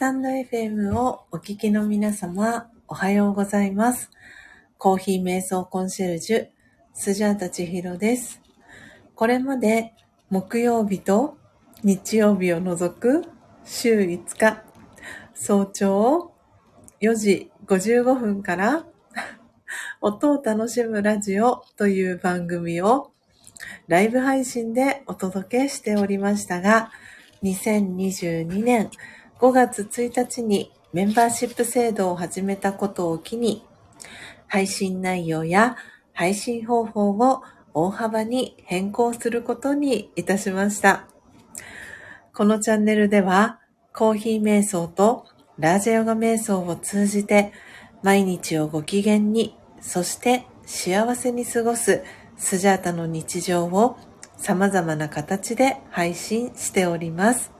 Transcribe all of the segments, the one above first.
タンド FM をお聞きの皆様、おはようございます。コーヒー瞑想コンシェルジュ、スジャータチヒロです。これまで木曜日と日曜日を除く週5日、早朝4時55分から音を楽しむラジオという番組をライブ配信でお届けしておりましたが、2022年5月1日にメンバーシップ制度を始めたことを機に、配信内容や配信方法を大幅に変更することにいたしました。このチャンネルでは、コーヒー瞑想とラージャヨガ瞑想を通じて、毎日をご機嫌に、そして幸せに過ごすスジャータの日常を様々な形で配信しております。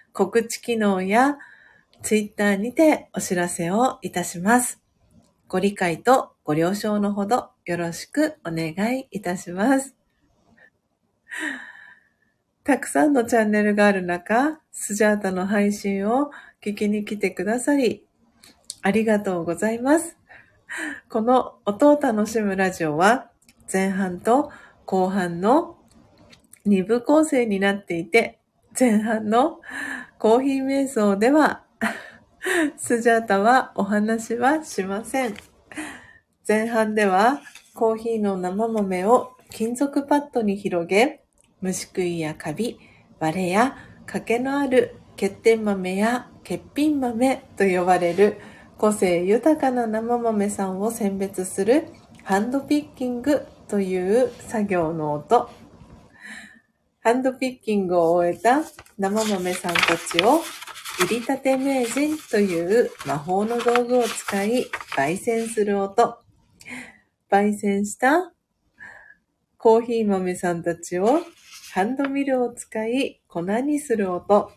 告知機能やツイッターにてお知らせをいたします。ご理解とご了承のほどよろしくお願いいたします。たくさんのチャンネルがある中、スジャータの配信を聞きに来てくださり、ありがとうございます。この音を楽しむラジオは、前半と後半の2部構成になっていて、前半のコーヒー瞑想では、スジャータはお話はしません。前半ではコーヒーの生豆を金属パッドに広げ、虫食いやカビ、割れや欠けのある欠点豆や欠品豆と呼ばれる個性豊かな生豆さんを選別するハンドピッキングという作業の音。ハンドピッキングを終えた生豆さんたちを入りたて名人という魔法の道具を使い焙煎する音。焙煎したコーヒー豆さんたちをハンドミルを使い粉にする音。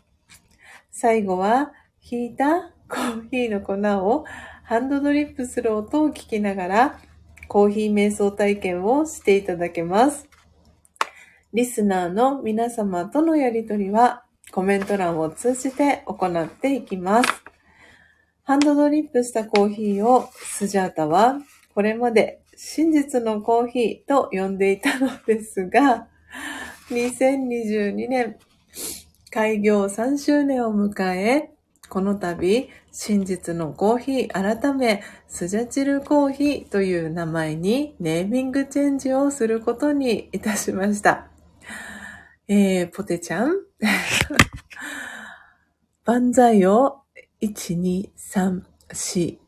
最後は引いたコーヒーの粉をハンドドリップする音を聞きながらコーヒー瞑想体験をしていただけます。リスナーの皆様とのやりとりはコメント欄を通じて行っていきます。ハンドドリップしたコーヒーをスジャータはこれまで真実のコーヒーと呼んでいたのですが、2022年開業3周年を迎え、この度、真実のコーヒー改め、スジャチルコーヒーという名前にネーミングチェンジをすることにいたしました。えー、ポテちゃん。万歳を1、2、3、4、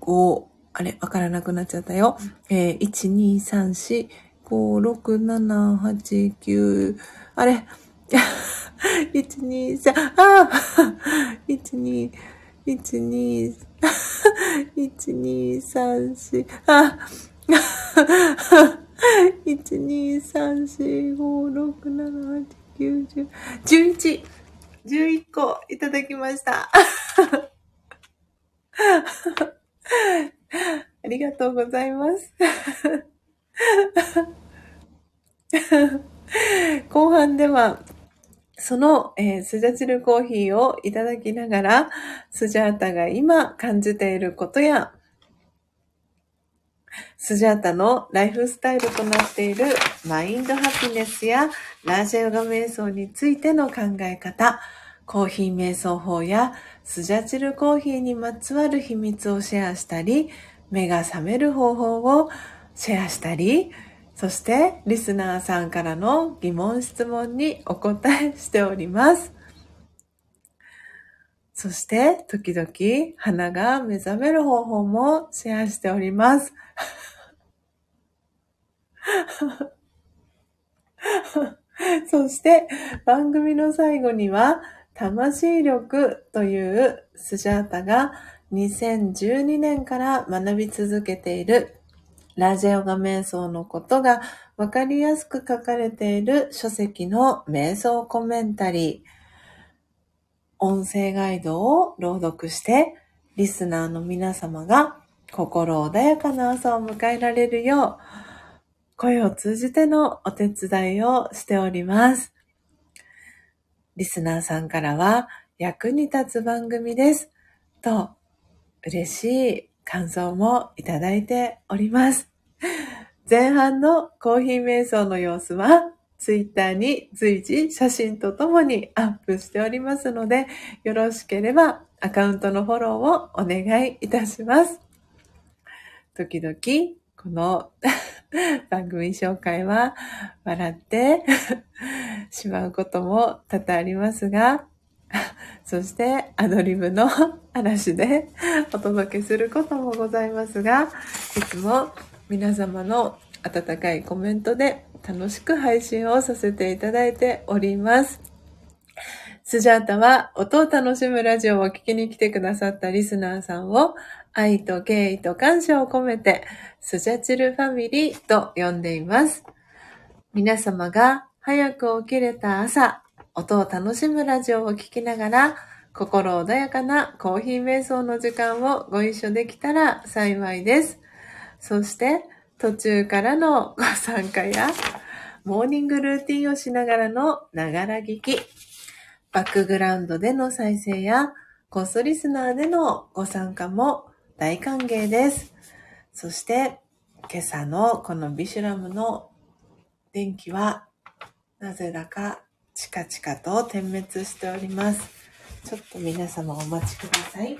5、あれ、わからなくなっちゃったよ。えー、1、2、3、4、5、6、7、8、9、あれ、1、2、3、ああ1、2、1、2、1、2、3、4、あ 1、2、3、4、5、6、7、8、9、10、11、11個いただきました。ありがとうございます。後半では、その、えー、スジャチルコーヒーをいただきながら、スジャータが今感じていることや、スジャータのライフスタイルとなっているマインドハピネスやラージェヨガ瞑想についての考え方、コーヒー瞑想法やスジャチルコーヒーにまつわる秘密をシェアしたり、目が覚める方法をシェアしたり、そしてリスナーさんからの疑問質問にお答えしております。そして時々鼻が目覚める方法もシェアしております。そして番組の最後には魂力というスジャータが2012年から学び続けているラジオガ瞑想のことがわかりやすく書かれている書籍の瞑想コメンタリー、音声ガイドを朗読して、リスナーの皆様が心穏やかな朝を迎えられるよう、声を通じてのお手伝いをしております。リスナーさんからは役に立つ番組です。と、嬉しい感想もいただいております。前半のコーヒー瞑想の様子は、ツイッターに随時写真とともにアップしておりますので、よろしければアカウントのフォローをお願いいたします。時々、この 番組紹介は笑って しまうことも多々ありますが、そしてアドリブの話でお届けすることもございますが、いつも皆様の温かいコメントで楽しく配信をさせていただいております。スジャータは音を楽しむラジオを聴きに来てくださったリスナーさんを愛と敬意と感謝を込めてスジャチルファミリーと呼んでいます。皆様が早く起きれた朝、音を楽しむラジオを聴きながら心穏やかなコーヒー瞑想の時間をご一緒できたら幸いです。そして途中からのご参加やモーニングルーティンをしながらのながら聞き、バックグラウンドでの再生やコストリスナーでのご参加も大歓迎です。そして今朝のこのビシュラムの電気はなぜだかチカチカと点滅しております。ちょっと皆様お待ちください。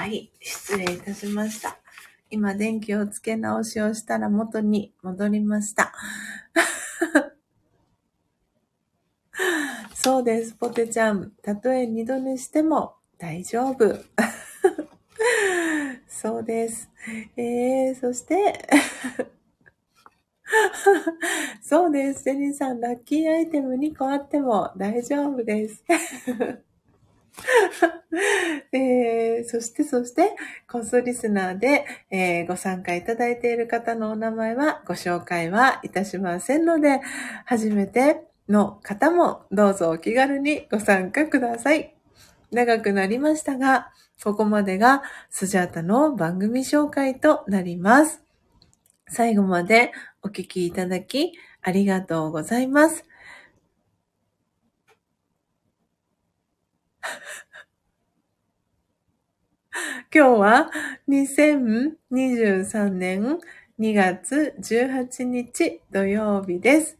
はい、失礼いたしました。今電気をつけ直しをしたら元に戻りました。そうです、ポテちゃん。たとえ二度寝しても大丈夫。そうです。えー、そして そうです。ジェニーさん、ラッキーアイテム2個あっても大丈夫です。えー、そして、そして、コンソリスナーで、えー、ご参加いただいている方のお名前はご紹介はいたしませんので、初めての方もどうぞお気軽にご参加ください。長くなりましたが、ここまでがスジャータの番組紹介となります。最後までお聞きいただきありがとうございます。今日は2023年2月18日土曜日です。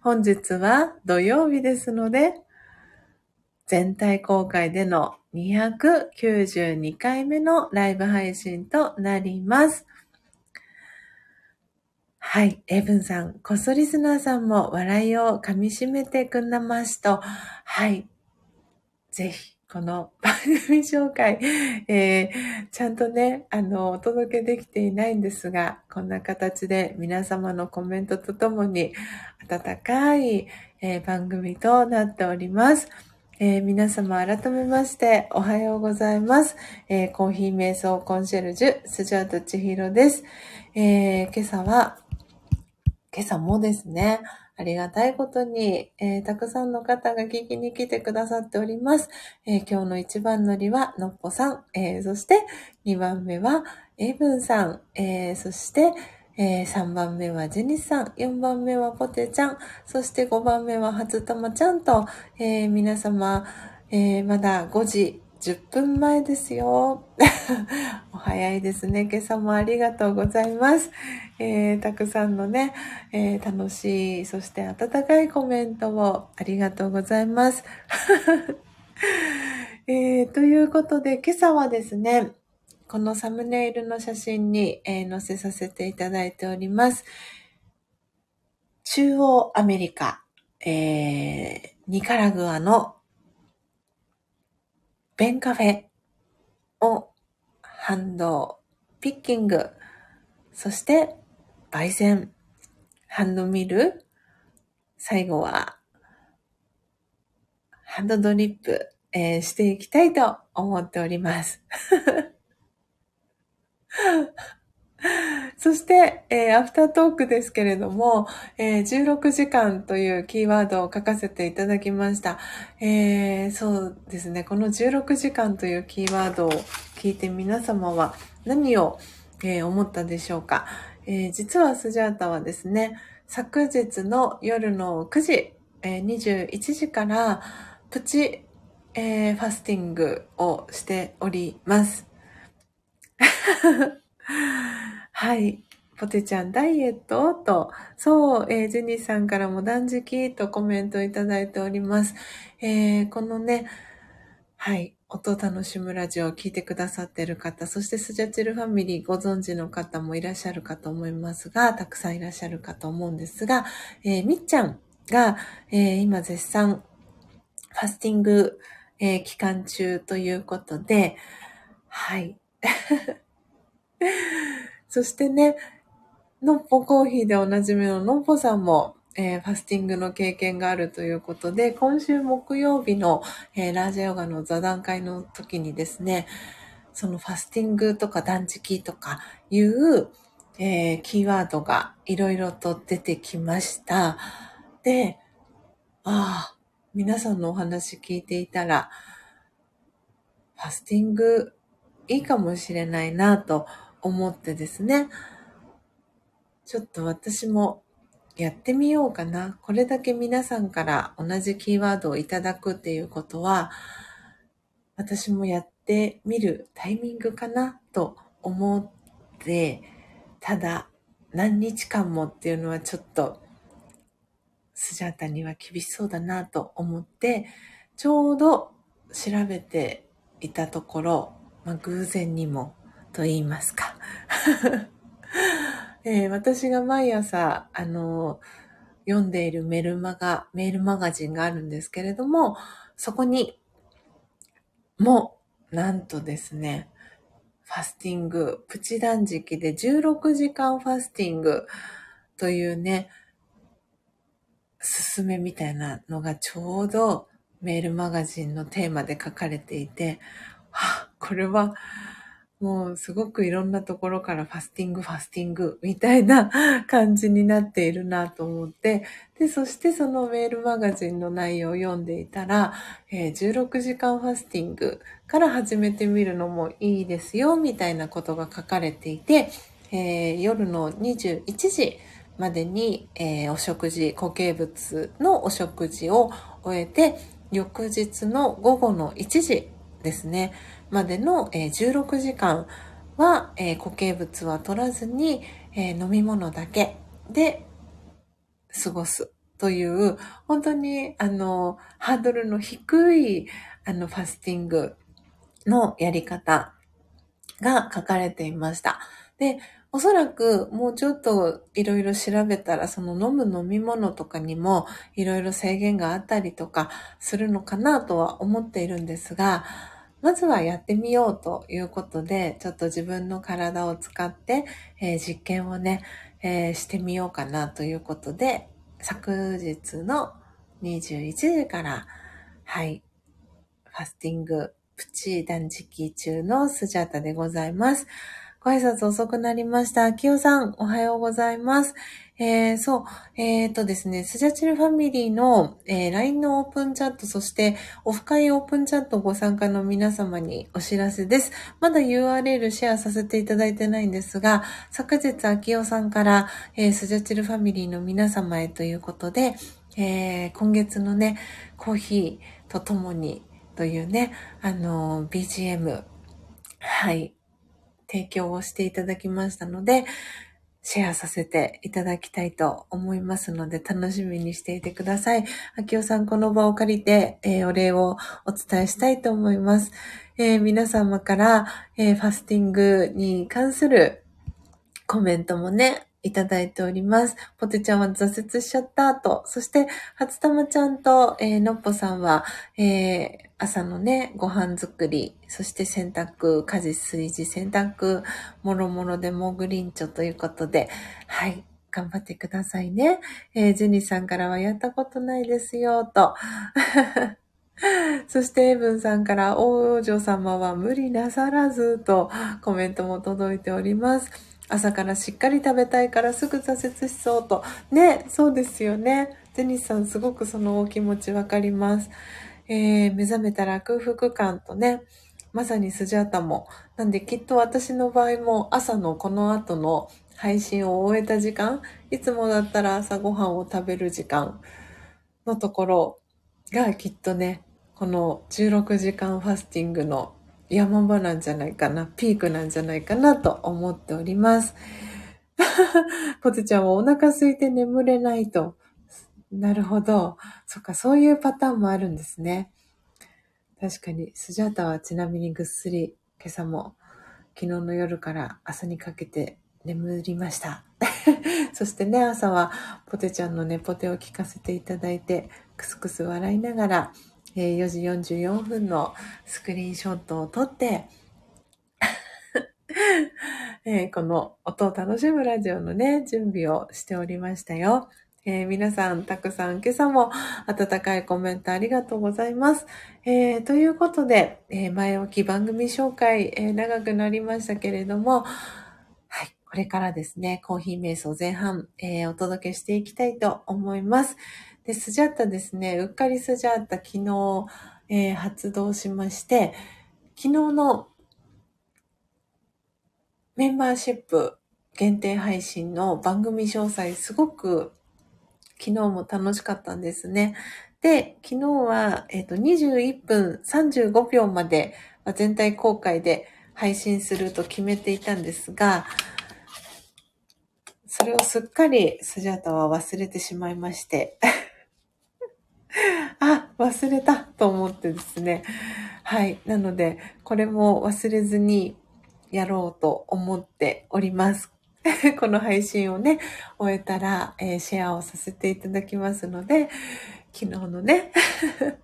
本日は土曜日ですので、全体公開での292回目のライブ配信となります。はい。エブンさん、コソリスナーさんも笑いを噛み締めてくんなますと、はい。ぜひ、この番組紹介、えー、ちゃんとね、あの、お届けできていないんですが、こんな形で皆様のコメントとともに、温かい、えー、番組となっております。えー、皆様改めましておはようございます。えー、コーヒー瞑想コンシェルジュ、スジャータチヒロです。えー、今朝は、今朝もですね、ありがたいことに、えー、たくさんの方が聞きに来てくださっております。えー、今日の一番乗りはのっぽさん、えー、そして二番目はエブンさん、えそして、え3番目はジェニスさん、4番目はポテちゃん、そして5番目は初玉ちゃんと、え皆様、えまだ5時10分前ですよ。お早いですね。今朝もありがとうございます。えー、たくさんのね、えー、楽しい、そして温かいコメントをありがとうございます。えー、ということで、今朝はですね、このサムネイルの写真に、え載せさせていただいております。中央アメリカ、えニカラグアのベンカフェをハンドピッキング、そして焙煎、ハンドミル、最後はハンドドリップ、えー、していきたいと思っております。そして、えー、アフタートークですけれども、えー、16時間というキーワードを書かせていただきました。えー、そうですね。この16時間というキーワードを聞いて皆様は何を、え思ったでしょうか、え実はスジャータはですね、昨日の夜の9時、え21時からプチ、えファスティングをしております。はい。ポテちゃん、ダイエット？と、そう、えー、ジェニーさんからも断食とコメントいただいております。えー、このね、はい、音楽しむラジオを聞いてくださっている方、そしてスジャチルファミリーご存知の方もいらっしゃるかと思いますが、たくさんいらっしゃるかと思うんですが、えー、みっちゃんが、えー、今絶賛ファスティング、えー、期間中ということで、はい。そしてね、のっぽコーヒーでおなじみののっぽさんも、えー、ファスティングの経験があるということで、今週木曜日の、えー、ラージャヨガの座談会の時にですね、そのファスティングとか断食とかいう、えー、キーワードがいろいろと出てきました。で、ああ、皆さんのお話聞いていたら、ファスティングいいかもしれないなと思ってですね、ちょっと私もやってみようかな。これだけ皆さんから同じキーワードをいただくっていうことは、私もやってみるタイミングかなと思って、ただ何日間もっていうのはちょっとスジャータには厳しそうだなと思って、ちょうど調べていたところ、まあ、偶然にもと言いますか。えー、私が毎朝、あの、読んでいるメルマガ、メールマガジンがあるんですけれども、そこにも、なんとですね、ファスティング、プチ断食で16時間ファスティングというね、すすめみたいなのがちょうどメールマガジンのテーマで書かれていて、はあ、これはもうすごくいろんなところからファスティング、ファスティングみたいな 感じになっているなと思って、で、そしてそのメールマガジンの内容を読んでいたら、えー、16時間ファスティングから始めてみるのもいいですよ、みたいなことが書かれていて、えー、夜の21時までに、えー、お食事、固形物のお食事を終えて、翌日の午後の1時ですね、までの、え16時間は、固形物は取らずに、飲み物だけで過ごすという、本当に、あの、ハードルの低い、あの、ファスティングのやり方が書かれていました。で、おそらくもうちょっといろいろ調べたらその飲む飲み物とかにもいろいろ制限があったりとかするのかなとは思っているんですが、まずはやってみようということで、ちょっと自分の体を使って、えー、実験をね、えー、してみようかなということで、昨日の21時から、はい、ファスティングプチ断食中のスジャタでございます。ご挨拶遅くなりました。きよさん、おはようございます。えー、そう、えっ、とですね、スジャチルファミリーの、えー、LINE のオープンチャット、そしてオフ会オープンチャットご参加の皆様にお知らせです。まだ URL シェアさせていただいてないんですが、昨日、あきおさんから、えー、スジャチルファミリーの皆様へということで、えー、今月のね、コーヒーとともにというね、あの、BGM、はい、提供をしていただきましたので、シェアさせていただきたいと思いますので、楽しみにしていてください。秋尾さん、この場を借りて、えー、お礼をお伝えしたいと思います。えー、皆様から、えー、ファスティングに関するコメントもね、いただいております。ポテちゃんは挫折しちゃったと、そして、初玉ちゃんと、えー、のっぽさんは、えー、朝のね、ご飯作り、そして洗濯、家事、炊事、洗濯、もろもろでもグリンチョということで、はい、頑張ってくださいね。えー、ジェニーさんからはやったことないですよ、と。そして、エブンさんから、王女様は無理なさらず、とコメントも届いております。朝からしっかり食べたいからすぐ挫折しそうと。ね、そうですよね。ジェニスさんすごくそのお気持ちわかります。えー、目覚めたら空腹感とね、まさにスジャータも。なんできっと私の場合も朝のこの後の配信を終えた時間、いつもだったら朝ごはんを食べる時間のところがきっとね、この16時間ファスティングの山場なんじゃないかな、ピークなんじゃないかなと思っております。ポテちゃんはお腹空いて眠れないと。なるほど。そっか、そういうパターンもあるんですね。確かに、スジャータはちなみにぐっすり、今朝も昨日の夜から朝にかけて眠りました。そしてね、朝はポテちゃんのね、ポテを聞かせていただいて、クスクス笑いながら、えー、4時44分のスクリーンショットを撮って、この音を楽しむラジオのね、準備をしておりましたよ。えー、皆さん、たくさん今朝も温かいコメントありがとうございます。えー、ということで、え、前置き番組紹介、え長くなりましたけれども、はい、これからですね、コーヒー瞑想前半、え、お届けしていきたいと思います。で、スジャッタですね、うっかりスジャッタ昨日、えー、発動しまして、昨日のメンバーシップ限定配信の番組詳細すごく昨日も楽しかったんですね。で、昨日は、えっ、ー、と、21分35秒まで全体公開で配信すると決めていたんですが、それをすっかりスジャータは忘れてしまいまして あ、忘れたと思ってですね。はい。なので、これも忘れずにやろうと思っております。この配信をね、終えたら、えー、シェアをさせていただきますので、昨日のね、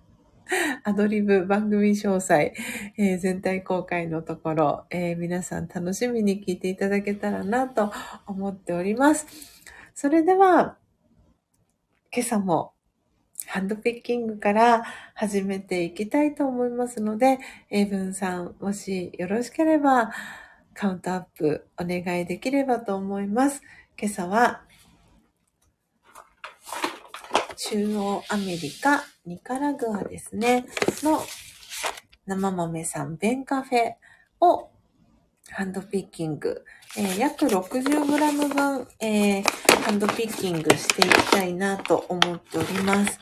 アドリブ番組詳細、えー、全体公開のところ、えー、皆さん楽しみに聞いていただけたらなと思っております。それでは、今朝もハンドピッキングから始めていきたいと思いますので、英文さん、もしよろしければ、カウントアップお願いできればと思います。今朝は、中央アメリカ、ニカラグアですね、の生豆さん、ベンカフェをハンドピッキング、えー、約 60g 分、えー、ハンドピッキングしていきたいなと思っております。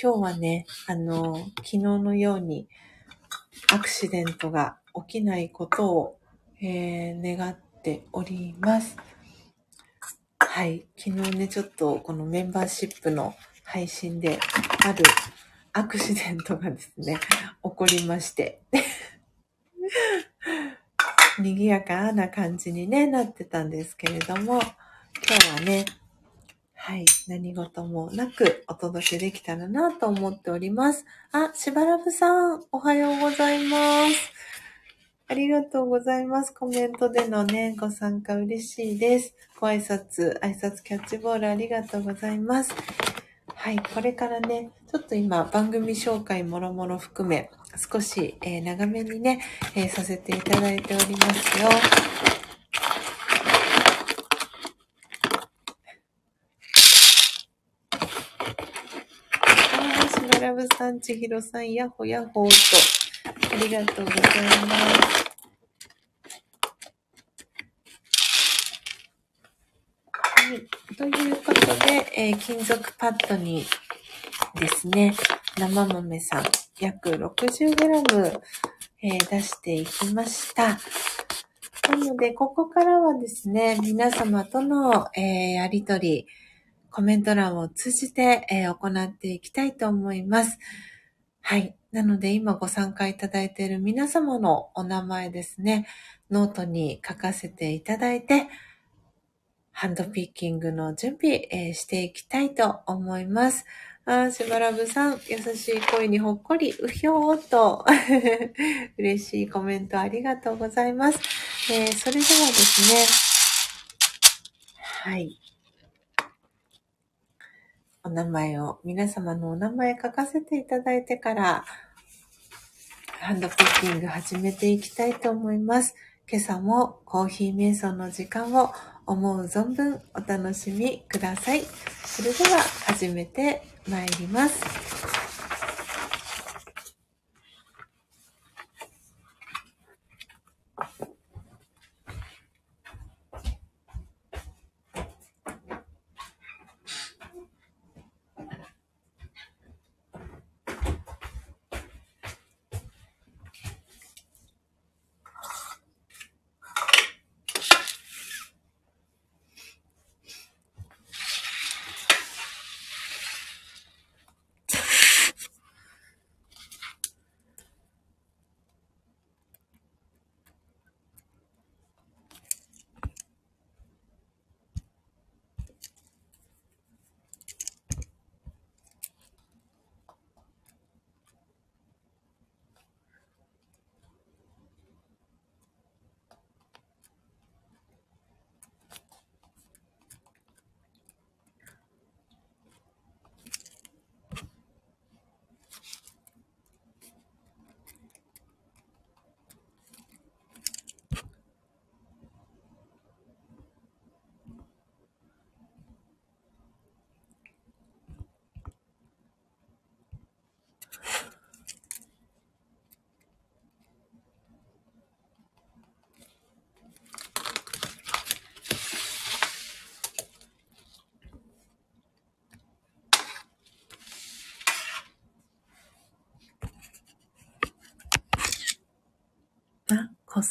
今日はね、あの、昨日のようにアクシデントが起きないことを、えー、願っております。はい。昨日ね、ちょっとこのメンバーシップの配信であるアクシデントがですね、起こりまして賑やかな感じに、ね、なってたんですけれども、今日はね、はい。何事もなくお届けできたらなと思っております。あ、しばらぶさん、おはようございます。ありがとうございます。コメントでのね、ご参加嬉しいです。ご挨拶、挨拶キャッチボールありがとうございます。はい、これからね、ちょっと今番組紹介もろもろ含め、少し、えー、長めにね、えー、させていただいておりますよ。ラブさん、ちひろさん、やほやほーと、ありがとうございます。はい。ということで、えー、金属パッドにですね、生豆さん、約 60g、えー、出していきました。なので、ここからはですね、皆様との、えー、やりとり、コメント欄を通じて、えー、行っていきたいと思います。はい。なので今ご参加いただいている皆様のお名前ですね、ノートに書かせていただいて、ハンドピッキングの準備、えー、していきたいと思います。あしばらぶさん、優しい声にほっこり、うひょーと 嬉しいコメントありがとうございます。えー、それではですね、はい。お名前を、皆様のお名前書かせていただいてから、ハンドピッキング始めていきたいと思います。今朝もコーヒー瞑想の時間を思う存分お楽しみください。それでは始めてまいります。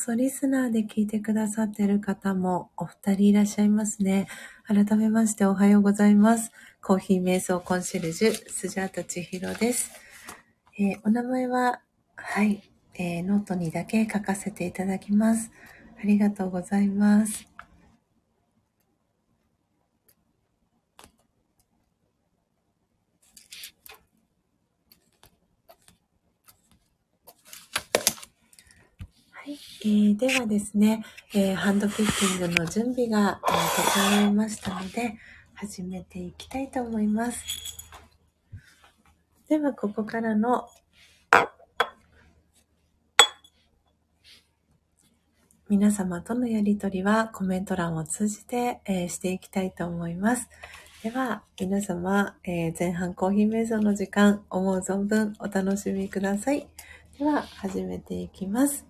こっそリスナーで聞いてくださってる方もお二人いらっしゃいますね。改めましておはようございます。コーヒー瞑想コンシェルジュ、スジャータ千尋です。えー、お名前は、はい、えー、ノートにだけ書かせていただきます。ありがとうございます。はい、ではですね、えー、ハンドピッキングの準備が、えー、整いましたので、始めていきたいと思います。では、ここからの皆様とのやりとりはコメント欄を通じて、えー、していきたいと思います。では、皆様、えー、前半コーヒー瞑想の時間、思う存分お楽しみください。では、始めていきます。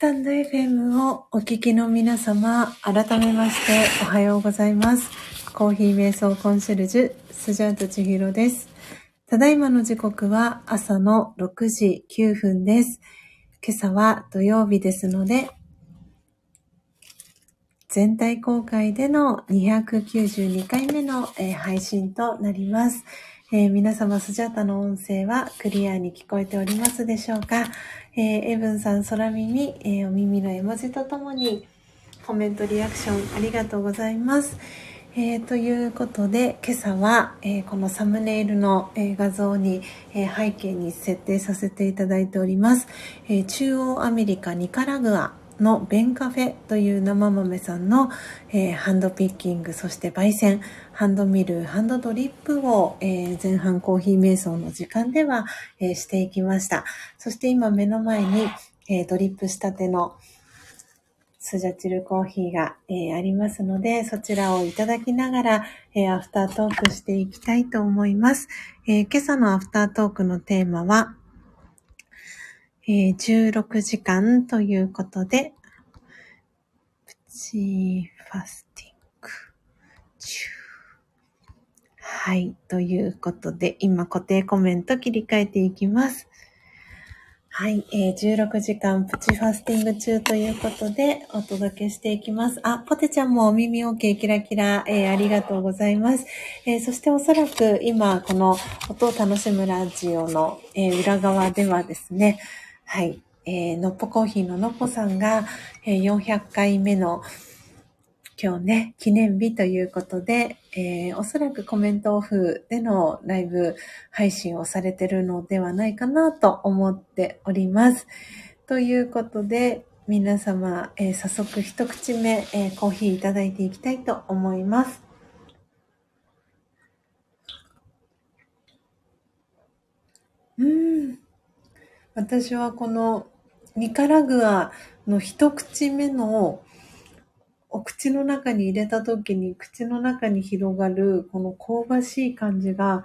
タンド FM をお聞きの皆様、改めましておはようございます。コーヒー瞑想コンシェルジュ、スジャート千尋です。ただいまの時刻は朝の6時9分です。今朝は土曜日ですので、全体公開での292回目の、配信となります。えー、皆様、スジャータの音声はクリアに聞こえておりますでしょうか、えー、エブンさん、空耳、えー、お耳の絵文字とともにコメント、リアクションありがとうございます。えー、ということで、今朝は、えー、このサムネイルの、えー、画像に、え背景に設定させていただいております。え中央アメリカ、ニカラグアのベンカフェという生豆さんの、えー、ハンドピッキング、そして焙煎、ハンドミル、ハンドドリップを、えー、前半コーヒー瞑想の時間では、えー、していきました。そして今目の前に、えドリップしたてのスジャチルコーヒーが、えありますので、そちらをいただきながら、えアフタートークしていきたいと思います。え今朝のアフタートークのテーマは、え、16時間ということで、プチファスティング中。はい。ということで、今固定コメント切り替えていきます。はい、えー、16時間プチファスティング中ということでお届けしていきます。あ、ポテちゃんもお耳 OK キラキラ、えー、ありがとうございます。えー、そしておそらく今この音を楽しむラジオの、え裏側ではですね、はい。えー、のっぽコーヒーののっぽさんが、えー、400回目の今日ね、記念日ということで、えー、おそらくコメントオフでのライブ配信をされてるのではないかなと思っております。ということで、皆様、えー、早速一口目、えー、コーヒーいただいていきたいと思います。うん。私はこのニカラグアの一口目のお口の中に入れた時に口の中に広がるこの香ばしい感じが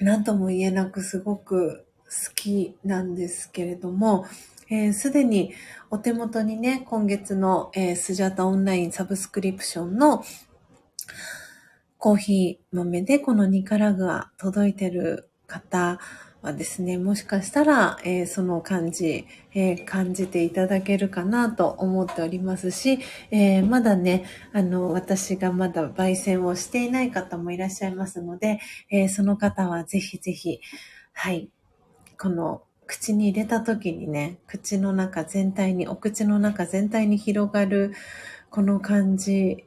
何とも言えなくすごく好きなんですけれども、す、えー、で、にお手元にね、今月の、えー、スジャタオンラインサブスクリプションのコーヒー豆でこのニカラグア届いてる方はですね、もしかしたら、えー、その感じ、えー、感じていただけるかなと思っておりますし、えー、まだね、あの、私がまだ焙煎をしていない方もいらっしゃいますので、えその方はぜひぜひ、はい、この口に入れた時にね、口の中全体に、お口の中全体に広がるこの感じ、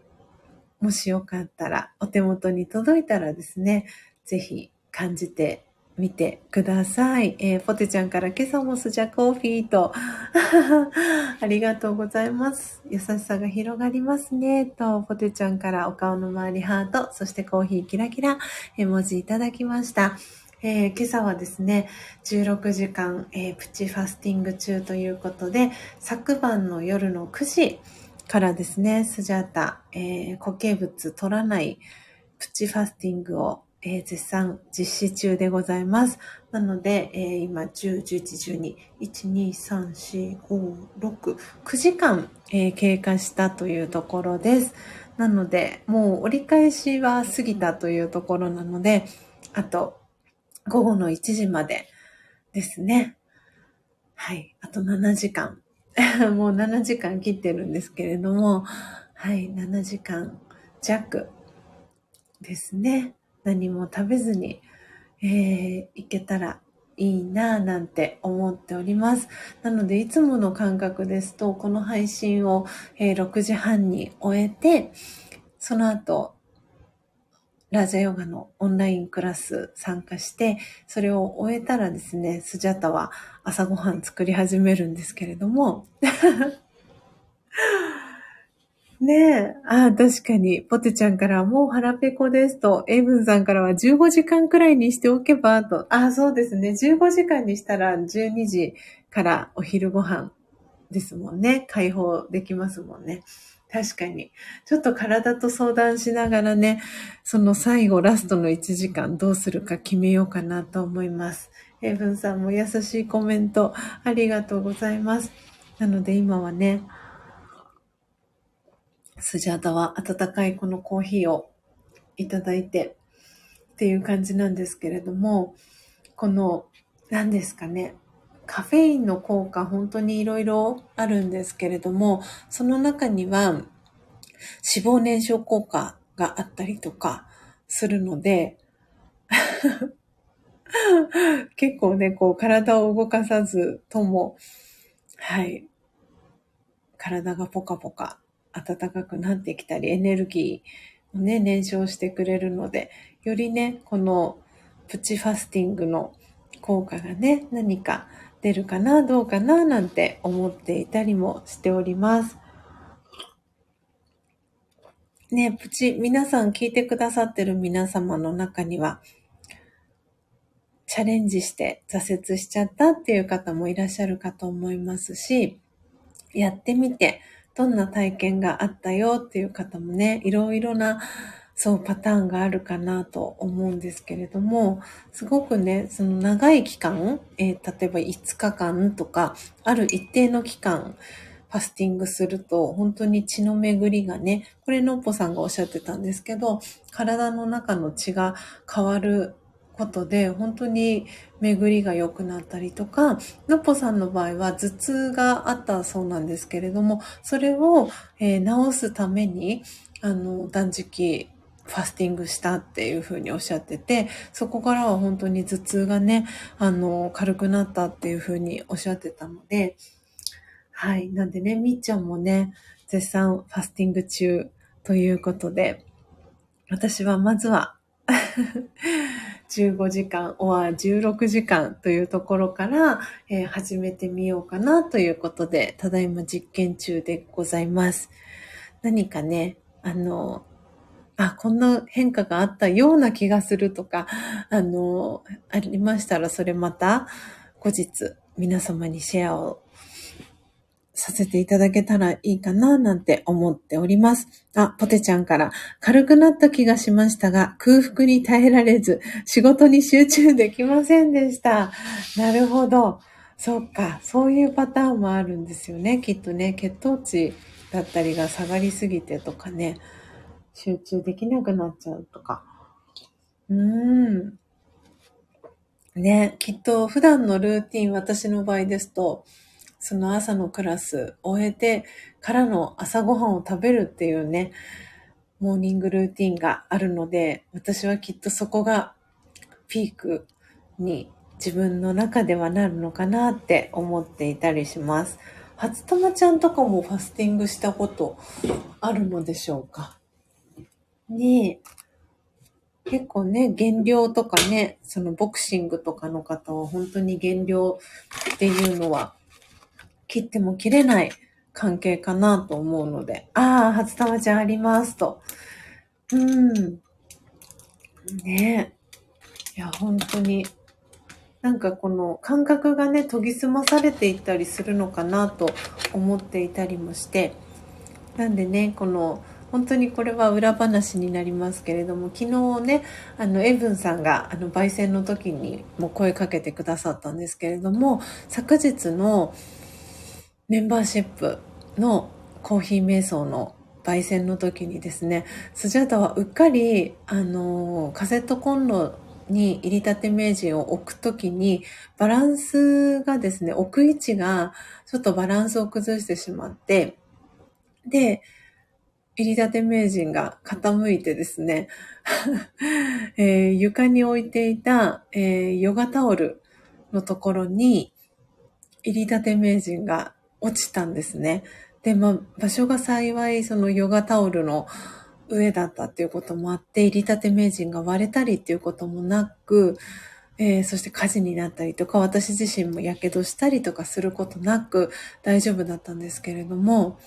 もしよかったら、お手元に届いたらですね、ぜひ感じて見てください。えー、ポテちゃんから今朝もスジャコーヒーと ありがとうございます。優しさが広がりますね。と、ポテちゃんからお顔の周りハート、そしてコーヒーキラキラ絵文字いただきました。えー、今朝はですね、16時間、えー、プチファスティング中ということで、昨晩の夜の9時からですね、スジャータ、え、固形物取らないプチファスティングをえー、絶賛実施中でございます。なので、えー、今、10、11、12、1、2、3、4、5、6、9時間、えー、経過したというところです。なので、もう折り返しは過ぎたというところなので、あと、午後の1時までですね。はい。あと7時間。もう7時間切ってるんですけれども、はい。7時間弱ですね。何も食べずに、えー、行けたらいいなぁなんて思っております。なので、いつもの感覚ですと、この配信を、え、6時半に終えて、その後、ラジャヨガのオンラインクラス参加して、それを終えたらですね、スジャタは朝ごはん作り始めるんですけれども、ねえ。ああ、確かに。ポテちゃんからもう腹ペコですと、エイブンさんからは15時間くらいにしておけばと。ああ、そうですね。15時間にしたら12時からお昼ご飯ですもんね。解放できますもんね。確かに。ちょっと体と相談しながらね、その最後ラストの1時間どうするか決めようかなと思います。ヘイブンさんも優しいコメントありがとうございます。なので今はね、スジャータは温かいこのコーヒーをいただいてっていう感じなんですけれども、この、何ですかね、カフェインの効果本当にいろいろあるんですけれども、その中には脂肪燃焼効果があったりとかするので、結構ね、こう体を動かさずとも、はい、体がポカポカ暖かくなってきたり、エネルギーをね、燃焼してくれるので、よりね、このプチファスティングの効果がね、何か出るかな、どうかな、なんて思っていたりもしております。ね、プチ、皆さん聞いてくださってる皆様の中には、チャレンジして挫折しちゃったっていう方もいらっしゃるかと思いますし、やってみてどんな体験があったよっていう方もね、いろいろなそうパターンがあるかなと思うんですけれども、すごくね、その長い期間、えー、例えば5日間とか、ある一定の期間、ファスティングすると、本当に血の巡りがね、これのっぽさんがおっしゃってたんですけど、体の中の血が変わることで、本当に巡りが良くなったりとか、のっぽさんの場合は頭痛があったそうなんですけれども、それを、えー、治すために、あの、断食ファスティングしたっていうふうにおっしゃってて、そこからは本当に頭痛がね、あの、軽くなったっていうふうにおっしゃってたので、はい。なんでね、みっちゃんもね、絶賛ファスティング中ということで、私はまずは15時間、おは16時間というところから、えー、始めてみようかなということで、ただいま実験中でございます。何かね、あの、あ、こんな変化があったような気がするとか、あの、ありましたら、それまた後日皆様にシェアをさせていただけたらいいかななんて思っております。あ、ポテちゃんから軽くなった気がしましたが、空腹に耐えられず、仕事に集中できませんでした。なるほど。そっか。そういうパターンもあるんですよね。きっとね、血糖値だったりが下がりすぎてとかね。集中できなくなっちゃうとか。うーん。ね、きっと普段のルーティン、私の場合ですと、その朝のクラス終えてからの朝ごはんを食べるっていうね、モーニングルーティンがあるので、私はきっとそこがピークに自分の中ではなるのかなって思っていたりします。初玉ちゃんとかもファスティングしたことあるのでしょうか？ね結構ね、減量とかね、そのボクシングとかの方は本当に減量っていうのは切っても切れない関係かなと思うので、ああ、初玉ちゃんありますと。うん。ねえいや、本当に。なんかこの感覚がね、研ぎ澄まされていったりするのかなと思っていたりもして。なんでね、この本当にこれは裏話になりますけれども昨日ねあのエブンさんがあの焙煎の時にも声かけてくださったんですけれども昨日のメンバーシップのコーヒー瞑想の焙煎の時にですねスジャータはうっかりあのカセットコンロに入りたて名人を置くときに、バランスがですね、置く位置がちょっとバランスを崩してしまって、で、入り立て名人が傾いてですね、えー、床に置いていた、えー、ヨガタオルのところに、入り立て名人が落ちたんですね。で、まあ、場所が幸いそのヨガタオルの上だったっていうこともあって、入り立て名人が割れたりっていうこともなく、えー、そして火事になったりとか、私自身も火傷したりとかすることなく大丈夫だったんですけれども、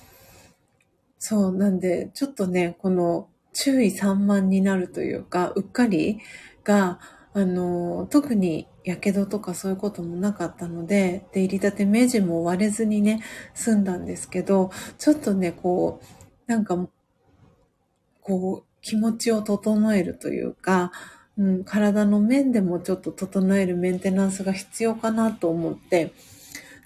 そう、なんで、ちょっとね、この注意散漫になるというか、うっかりが、あの、特に火傷とかそういうこともなかったので、で、入り立て目地も割れずにね、済んだんですけど、ちょっとね、こう、なんか、こう、気持ちを整えるというか、うん、体の面でもちょっと整えるメンテナンスが必要かなと思って、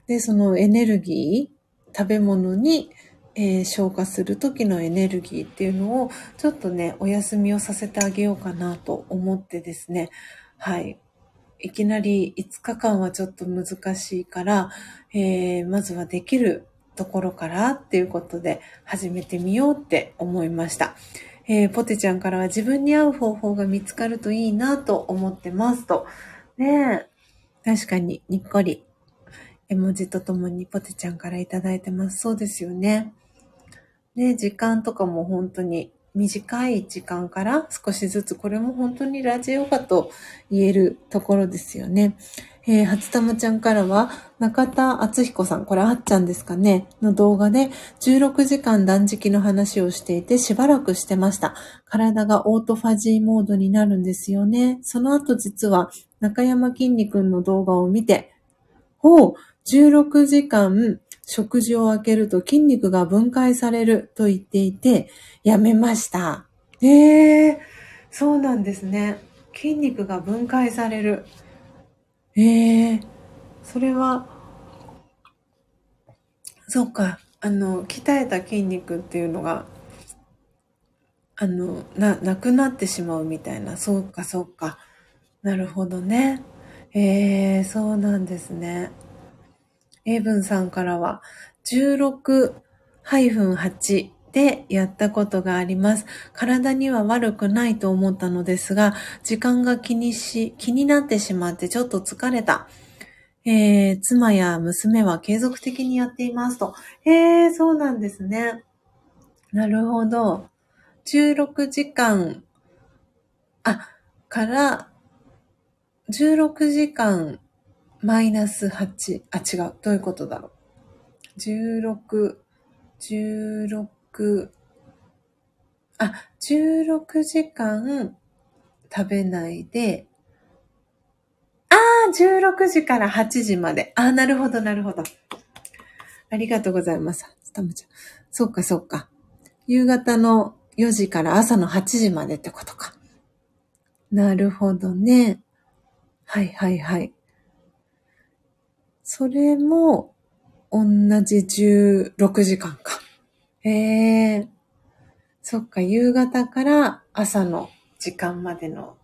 で、そのエネルギー、食べ物に、えー、消化する時のエネルギーっていうのを、ちょっとね、お休みをさせてあげようかなと思ってですね、はい。いきなり5日間はちょっと難しいから、えー、まずはできるところからっていうことで始めてみようって思いました。えー、ポテちゃんからは自分に合う方法が見つかるといいなと思ってますと。ねえ。確かに、にっこり。絵文字とともにポテちゃんからいただいてます。そうですよね。ね時間とかも本当に短い時間から少しずつ、これも本当にラジオガと言えるところですよね。えー、初玉ちゃんからは、中田敦彦さん、これあっちゃんですかね、の動画で16時間断食の話をしていてしばらくしてました。体がオートファジーモードになるんですよね。その後実は中山きんに君の動画を見て、ほう、16時間食事を空けると筋肉が分解されると言っていて、やめました。ええー、そうなんですね。筋肉が分解される。ええー、それは、そうか、あの、鍛えた筋肉っていうのが、あの、な、なくなってしまうみたいな。そうか、そうか。なるほどね。ええー、そうなんですね。英文さんからは、16-8でやったことがあります。体には悪くないと思ったのですが、時間が気にし、気になってしまってちょっと疲れた。えー、妻や娘は継続的にやっていますと。えー、そうなんですね。なるほど。16時間、あ、から、16時間マイナス8、あ、違う。どういうことだろう。16、16、あ、16時間食べないで、ああ、16時から8時まで。ああ、なるほど、なるほど。ありがとうございます。たむちゃん。そうか、そうか。夕方の4時から朝の8時までってことか。なるほどね。はい、はい、はい。それも同じ16時間か。へえ。そっか、夕方から朝の時間までの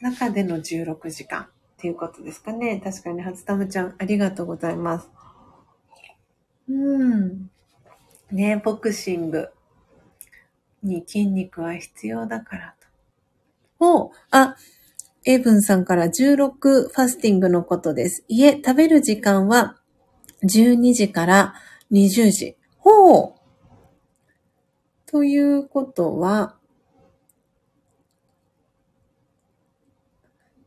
中での16時間っていうことですかね。確かに、初玉ちゃん、ありがとうございます。うん。ねボクシングに筋肉は必要だからと。おあ、エイブンさんから16ファスティングのことです。いえ、食べる時間は12時から20時。ほうということは、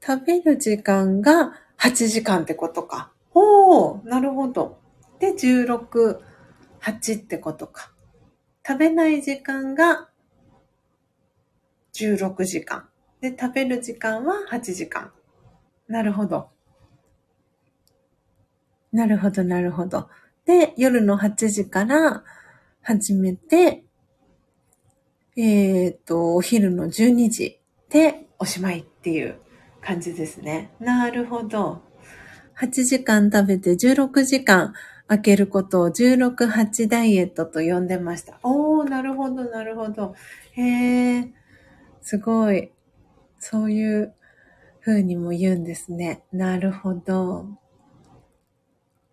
食べる時間が8時間ってことか。おー、なるほど。で、16、8ってことか。食べない時間が16時間。で、食べる時間は8時間。なるほど。なるほど、なるほど。で、夜の8時から始めて、えっ、ー、と、お昼の12時でおしまいっていう感じですね。なるほど。8時間食べて16時間空けることを16-8ダイエットと呼んでました。おー、なるほど、なるほど。へー、すごい。そういう風にも言うんですね。なるほど。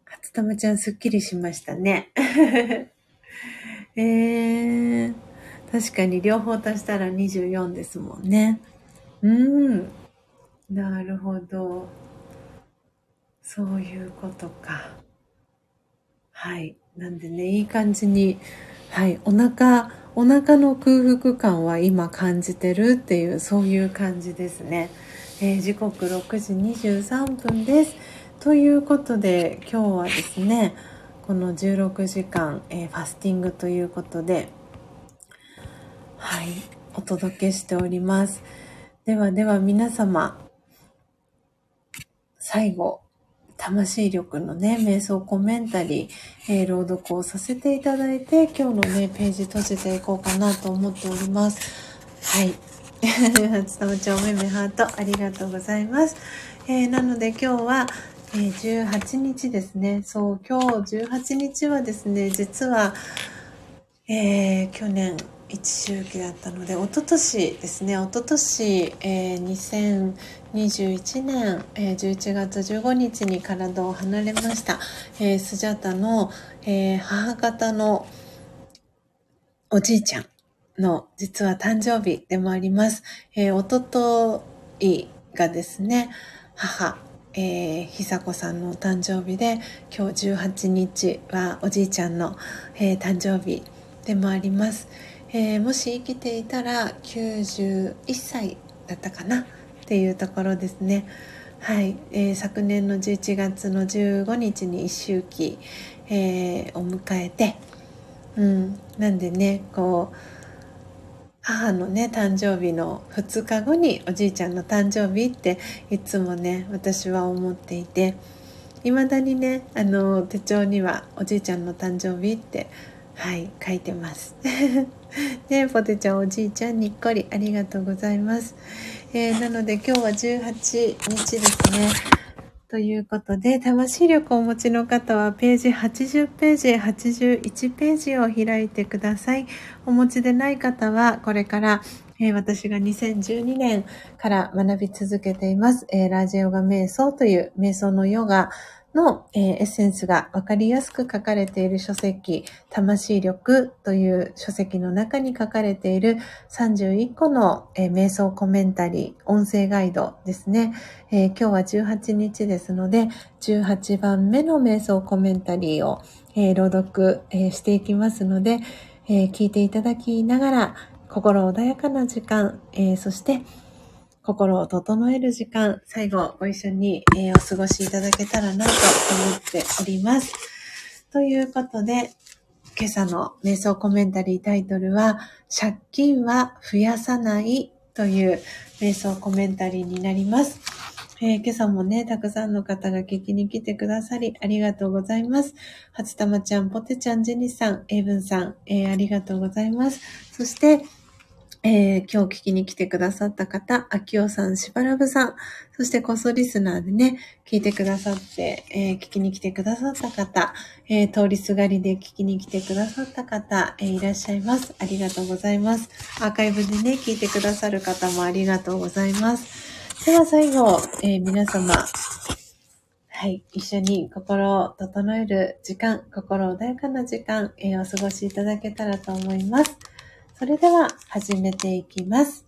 初玉ちゃんすっきりしましたね。えー。確かに両方足したら24ですもんね。うん。なるほど。そういうことか。はい。なんでね、いい感じに、はい。お腹、お腹の空腹感は今感じてるっていう、そういう感じですね。えー、時刻6時23分です。ということで、今日はですね、この16時間、えー、ファスティングということで、はい、お届けしております。ではでは皆様、最後、魂力のね、瞑想コメンタリー、えー、朗読をさせていただいて、今日のね、ページ閉じていこうかなと思っております。はい。初玉ちゃんおめめハートありがとうございます。えー、なので今日は、えー、18日ですね。そう、今日18日はですね、実は、えー、去年一周期だったので、一昨年ですね、一昨年、えー、2021年、えー、11月15日に体を離れました。えー、スジャタの、えー、母方のおじいちゃんの実は誕生日でもあります。えー、おとといがですね、母、えー、久子さんの誕生日で、今日18日はおじいちゃんの、えー、誕生日でもあります。えー、もし生きていたら91歳だったかなっていうところですね。はい、えー、昨年の11月の15日に一周期、えー、を迎えて、うん、なんでねこう母のね誕生日の2日後におじいちゃんの誕生日っていつもね私は思っていていまだにねあの手帳にはおじいちゃんの誕生日ってはい書いてます。ねポテちゃんおじいちゃんにっこりありがとうございます、えー、なので今日は18日ですね。ということで、魂力をお持ちの方はページ80ページ、81ページを開いてください。お持ちでない方はこれから、えー、私が2012年から学び続けています、えー、ラジオガ瞑想という瞑想のヨガの、えー、エッセンスがわかりやすく書かれている書籍、魂力という書籍の中に書かれている31個の、えー、瞑想コメンタリー、音声ガイドですね、えー、今日は18日ですので、18番目の瞑想コメンタリーを、朗読、していきますので、聞いていただきながら、心穏やかな時間、そして、心を整える時間、最後ご一緒に、えー、お過ごしいただけたらなと思っております。ということで、今朝の瞑想コメンタリータイトルは、借金は増やさないという瞑想コメンタリーになります。えー、今朝もね、たくさんの方が聞きに来てくださり、ありがとうございます。初玉ちゃん、ポテちゃん、ジェニさん、エイブンさん、えー、ありがとうございます。そして、えー、今日聞きに来てくださった方、あきおさん、しばらぶさん、そしてこそリスナーでね、聞いてくださって、えー、聞きに来てくださった方、えー、通りすがりで聞きに来てくださった方、えいらっしゃいます。ありがとうございます。アーカイブでね、聞いてくださる方もありがとうございます。では最後、え皆様、はい。一緒に心を整える時間、心穏やかな時間、えお過ごしいただけたらと思います。それでは始めていきます。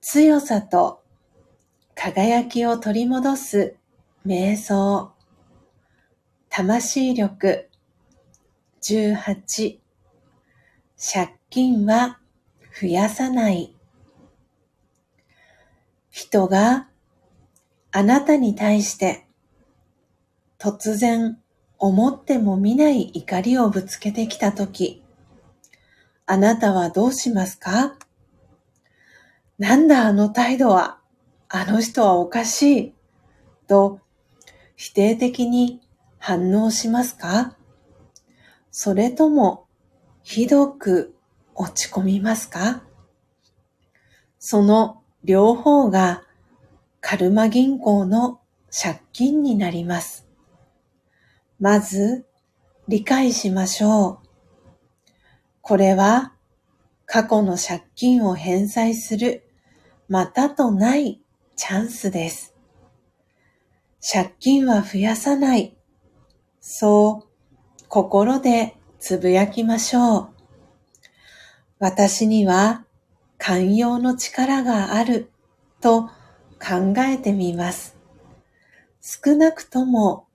強さと輝きを取り戻す瞑想。魂力18借金は増やさない人があなたに対して突然思っても見ない怒りをぶつけてきたとき、あなたはどうしますか？なんだあの態度は、あの人はおかしい、と否定的に反応しますか？それともひどく落ち込みますか？その両方がカルマ銀行の借金になります。まず理解しましょう。これは過去の借金を返済するまたとないチャンスです。借金は増やさない。そう心でつぶやきましょう。私には寛容の力があると考えてみます。少なくとも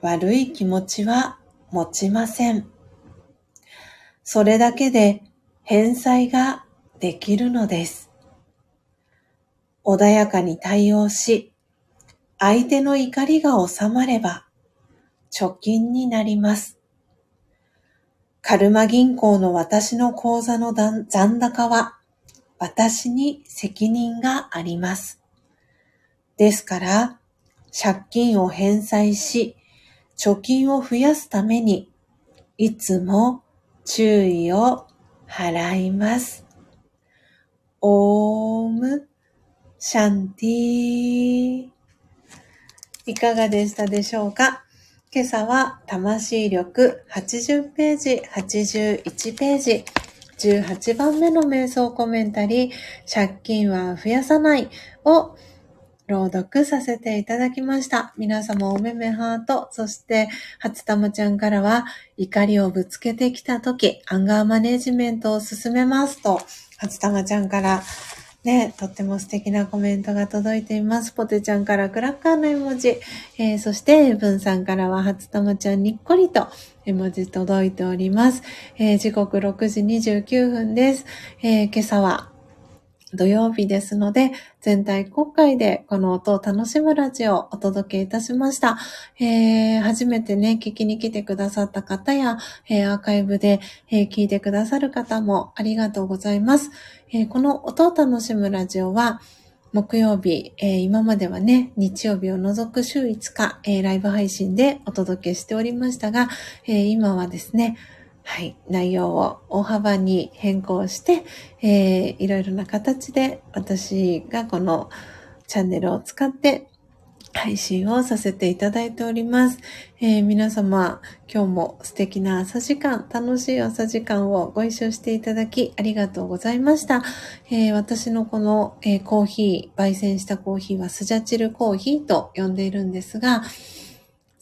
悪い気持ちは持ちません。それだけで返済ができるのです。穏やかに対応し、相手の怒りが収まれば貯金になります。カルマ銀行の私の口座の残高は私に責任があります。ですから、借金を返済し、貯金を増やすために、いつも注意を払います。オームシャンティいかがでしたでしょうか？今朝は魂力80ページ、81ページ、18番目の瞑想コメンタリー、借金は増やさないを朗読させていただきました。皆様おめめハート、そして初玉ちゃんからは怒りをぶつけてきたとき、アンガーマネジメントを進めますと、初玉ちゃんからね、とっても素敵なコメントが届いています。ポテちゃんからクラッカーの絵文字。えー、そして、ブンさんからは初玉ちゃんにっこりと絵文字届いております。えー、時刻6時29分です。えー、今朝は土曜日ですので、全体公開でこの音を楽しむラジオをお届けいたしました。えー、初めてね、聞きに来てくださった方や、えー、アーカイブで、えー、聞いてくださる方もありがとうございます。えー、この音を楽しむラジオは、木曜日、えー、今まではね、日曜日を除く週5日、えー、ライブ配信でお届けしておりましたが、えー、今はですね、はい、内容を大幅に変更して、えー、いろいろな形で私がこのチャンネルを使って配信をさせていただいております。えー、皆様、今日も素敵な朝時間、楽しい朝時間をご一緒していただきありがとうございました。えー、私のこの、えー、コーヒー、焙煎したコーヒーはスジャチルコーヒーと呼んでいるんですが、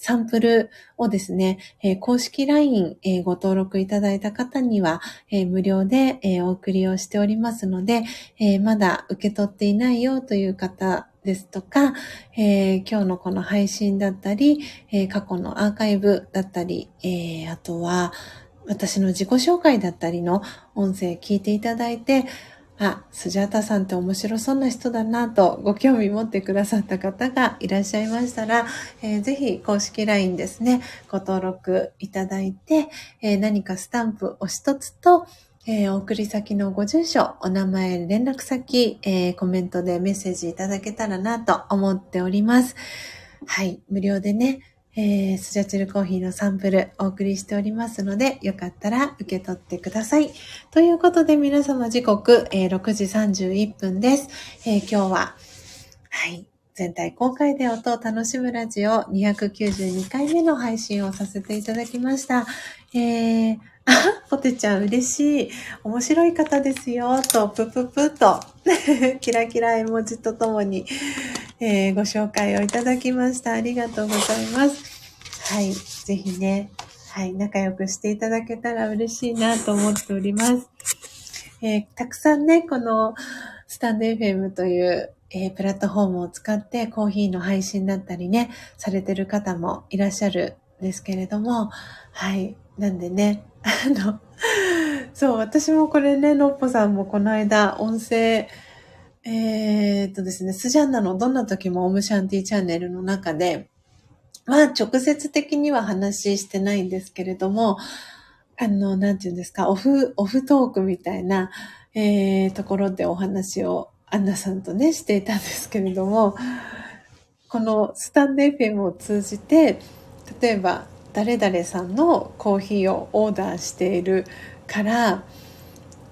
サンプルをですね、え、公式 LINE、え、ご登録いただいた方には、え、無料で、えお送りをしておりますので、えまだ受け取っていないよという方ですとか、え今日のこの配信だったり、え過去のアーカイブだったり、えあとは私の自己紹介だったりの音声聞いていただいて、あ、スジャータさんって面白そうな人だなとご興味持ってくださった方がいらっしゃいましたら、えー、ぜひ公式 LINE ですね、ご登録いただいて、えー、何かスタンプお一つと、えー、送り先のご住所、お名前、連絡先、えー、コメントでメッセージいただけたらなと思っております。はい、無料でね、えー、スジャチルコーヒーのサンプルお送りしておりますので、よかったら受け取ってください。ということで皆様時刻、えー、6時31分です、えー、今日は、はい、全体公開で音を楽しむラジオ292回目の配信をさせていただきました。えー、ポテちゃん嬉しい。面白い方ですよ。と、ぷぷぷと、キラキラ絵文字とともに、えー、ご紹介をいただきました。ありがとうございます。はい。ぜひね、はい。仲良くしていただけたら嬉しいなと思っております。えー、たくさんね、このスタンド FM という、えー、プラットフォームを使ってコーヒーの配信だったりね、されてる方もいらっしゃるんですけれども、はい。なんでね、あの、そう、私もこれね、のっぽさんもこの間音声、えー、っとですね、スジャンナのどんな時もオムシャンティチャンネルの中で、まあ直接的には話してないんですけれども、あの、なんていうんですか、オフ、オフトークみたいな、えー、ところでお話をアンナさんとね、していたんですけれども、このスタンド FM を通じて、例えば誰々さんのコーヒーをオーダーしているから、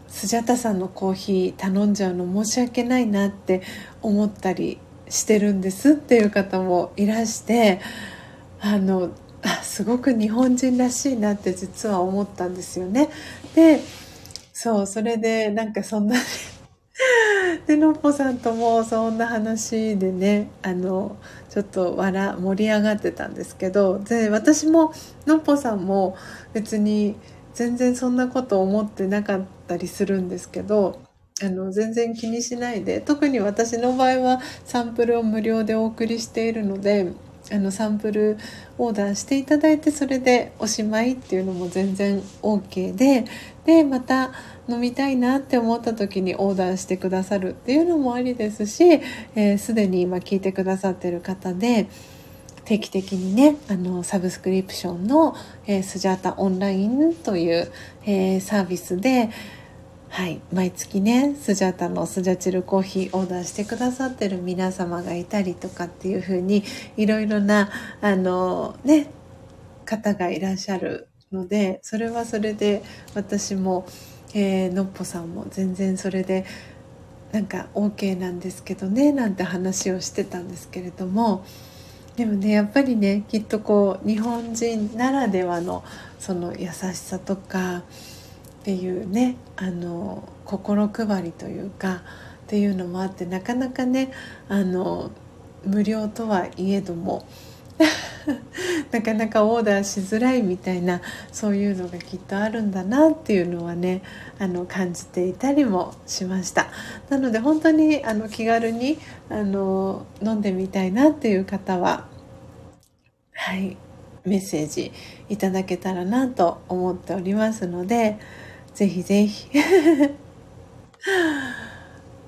スジャタさんのコーヒー頼んじゃうの申し訳ないなって思ったりしてるんですっていう方もいらしてあのすごく日本人らしいなって実は思ったんですよね。でそうそれでなんかそんなでのっぽさんともそんな話でねあのちょっと笑盛り上がってたんですけどで私ものっぽさんも別に全然そんなこと思ってなかったりするんですけどあの全然気にしないで特に私の場合はサンプルを無料でお送りしているのであのサンプルオーダーしていただいてそれでおしまいっていうのも全然 OK ででまた飲みたいなって思った時にオーダーしてくださるっていうのもありですしすで、えー、に今聞いてくださってる方で定期的にねあのサブスクリプションの、えー、スジャータオンラインという、えー、サービスで、はい、毎月ねスジャータのスジャチルコーヒーオーダーしてくださってる皆様がいたりとかっていう風にいろいろなあのね方がいらっしゃるのでそれはそれで私も、えー、のっぽさんも全然それでなんか OK なんですけどねなんて話をしてたんですけれどもでもねやっぱりねきっとこう日本人ならではのその優しさとかっていうねあの心配りというかっていうのもあってなかなかねあの無料とはいえども なかなかオーダーしづらいみたいなそういうのがきっとあるんだなっていうのはねあの感じていたりもしました。なので本当にあの気軽にあの飲んでみたいなっていう方ははいメッセージいただけたらなと思っておりますのでぜひぜひ。